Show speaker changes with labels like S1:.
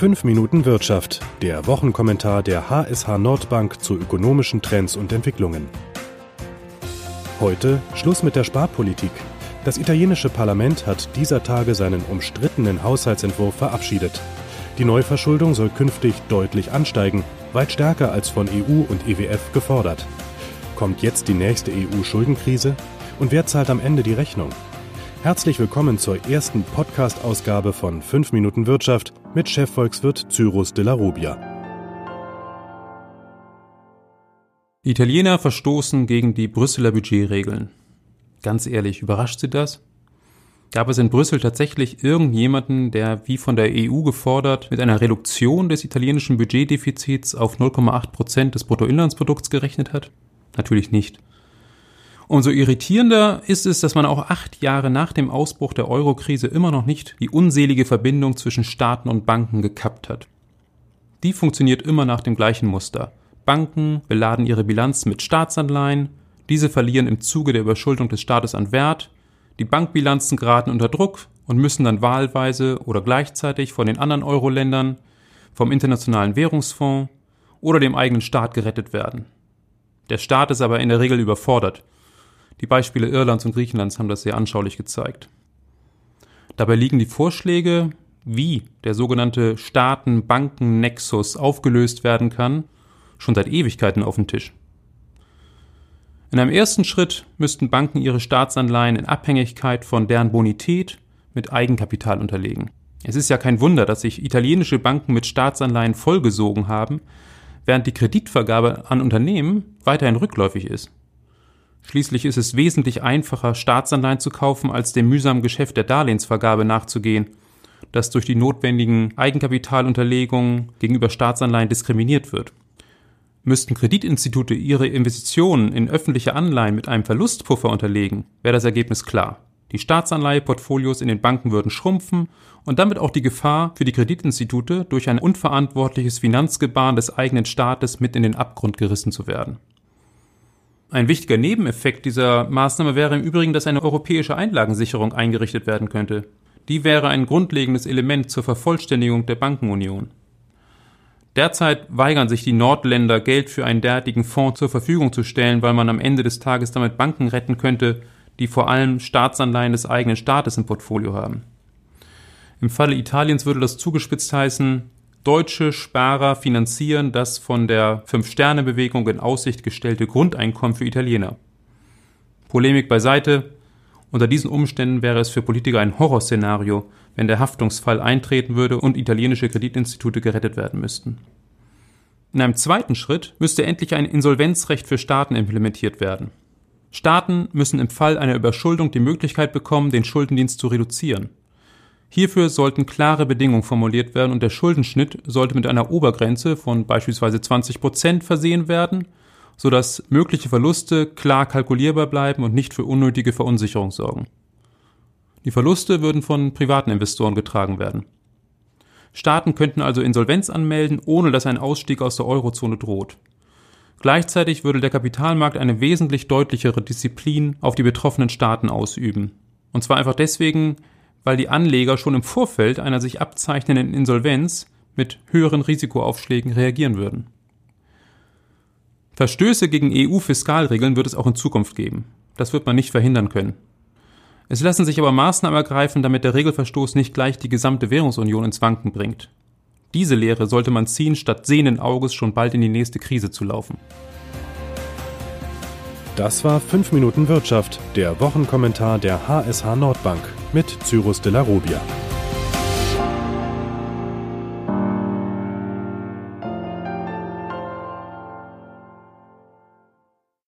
S1: 5 Minuten Wirtschaft, der Wochenkommentar der HSH Nordbank zu ökonomischen Trends und Entwicklungen. Heute Schluss mit der Sparpolitik. Das italienische Parlament hat dieser Tage seinen umstrittenen Haushaltsentwurf verabschiedet. Die Neuverschuldung soll künftig deutlich ansteigen, weit stärker als von EU und EWF gefordert. Kommt jetzt die nächste EU-Schuldenkrise? Und wer zahlt am Ende die Rechnung? Herzlich willkommen zur ersten Podcast-Ausgabe von 5 Minuten Wirtschaft mit Chefvolkswirt Cyrus de la Rubia.
S2: Italiener verstoßen gegen die Brüsseler Budgetregeln. Ganz ehrlich, überrascht Sie das? Gab es in Brüssel tatsächlich irgendjemanden, der, wie von der EU gefordert, mit einer Reduktion des italienischen Budgetdefizits auf 0,8 Prozent des Bruttoinlandsprodukts gerechnet hat? Natürlich nicht. Umso irritierender ist es, dass man auch acht Jahre nach dem Ausbruch der Eurokrise immer noch nicht die unselige Verbindung zwischen Staaten und Banken gekappt hat. Die funktioniert immer nach dem gleichen Muster. Banken beladen ihre Bilanz mit Staatsanleihen, diese verlieren im Zuge der Überschuldung des Staates an Wert, die Bankbilanzen geraten unter Druck und müssen dann wahlweise oder gleichzeitig von den anderen Euro-Ländern, vom Internationalen Währungsfonds oder dem eigenen Staat gerettet werden. Der Staat ist aber in der Regel überfordert die Beispiele Irlands und Griechenlands haben das sehr anschaulich gezeigt. Dabei liegen die Vorschläge, wie der sogenannte Staaten-Banken-Nexus aufgelöst werden kann, schon seit Ewigkeiten auf dem Tisch. In einem ersten Schritt müssten Banken ihre Staatsanleihen in Abhängigkeit von deren Bonität mit Eigenkapital unterlegen. Es ist ja kein Wunder, dass sich italienische Banken mit Staatsanleihen vollgesogen haben, während die Kreditvergabe an Unternehmen weiterhin rückläufig ist. Schließlich ist es wesentlich einfacher, Staatsanleihen zu kaufen, als dem mühsamen Geschäft der Darlehensvergabe nachzugehen, das durch die notwendigen Eigenkapitalunterlegungen gegenüber Staatsanleihen diskriminiert wird. Müssten Kreditinstitute ihre Investitionen in öffentliche Anleihen mit einem Verlustpuffer unterlegen, wäre das Ergebnis klar. Die Staatsanleiheportfolios in den Banken würden schrumpfen und damit auch die Gefahr für die Kreditinstitute, durch ein unverantwortliches Finanzgebaren des eigenen Staates mit in den Abgrund gerissen zu werden. Ein wichtiger Nebeneffekt dieser Maßnahme wäre im Übrigen, dass eine europäische Einlagensicherung eingerichtet werden könnte. Die wäre ein grundlegendes Element zur Vervollständigung der Bankenunion. Derzeit weigern sich die Nordländer, Geld für einen derartigen Fonds zur Verfügung zu stellen, weil man am Ende des Tages damit Banken retten könnte, die vor allem Staatsanleihen des eigenen Staates im Portfolio haben. Im Falle Italiens würde das zugespitzt heißen, Deutsche Sparer finanzieren das von der Fünf-Sterne-Bewegung in Aussicht gestellte Grundeinkommen für Italiener. Polemik beiseite. Unter diesen Umständen wäre es für Politiker ein Horrorszenario, wenn der Haftungsfall eintreten würde und italienische Kreditinstitute gerettet werden müssten. In einem zweiten Schritt müsste endlich ein Insolvenzrecht für Staaten implementiert werden. Staaten müssen im Fall einer Überschuldung die Möglichkeit bekommen, den Schuldendienst zu reduzieren. Hierfür sollten klare Bedingungen formuliert werden und der Schuldenschnitt sollte mit einer Obergrenze von beispielsweise 20 Prozent versehen werden, sodass mögliche Verluste klar kalkulierbar bleiben und nicht für unnötige Verunsicherung sorgen. Die Verluste würden von privaten Investoren getragen werden. Staaten könnten also Insolvenz anmelden, ohne dass ein Ausstieg aus der Eurozone droht. Gleichzeitig würde der Kapitalmarkt eine wesentlich deutlichere Disziplin auf die betroffenen Staaten ausüben. Und zwar einfach deswegen, weil die Anleger schon im Vorfeld einer sich abzeichnenden Insolvenz mit höheren Risikoaufschlägen reagieren würden. Verstöße gegen EU-Fiskalregeln wird es auch in Zukunft geben. Das wird man nicht verhindern können. Es lassen sich aber Maßnahmen ergreifen, damit der Regelverstoß nicht gleich die gesamte Währungsunion ins Wanken bringt. Diese Lehre sollte man ziehen, statt sehenden Auges schon bald in die nächste Krise zu laufen.
S1: Das war 5 Minuten Wirtschaft, der Wochenkommentar der HSH Nordbank mit Cyrus de la Rubia.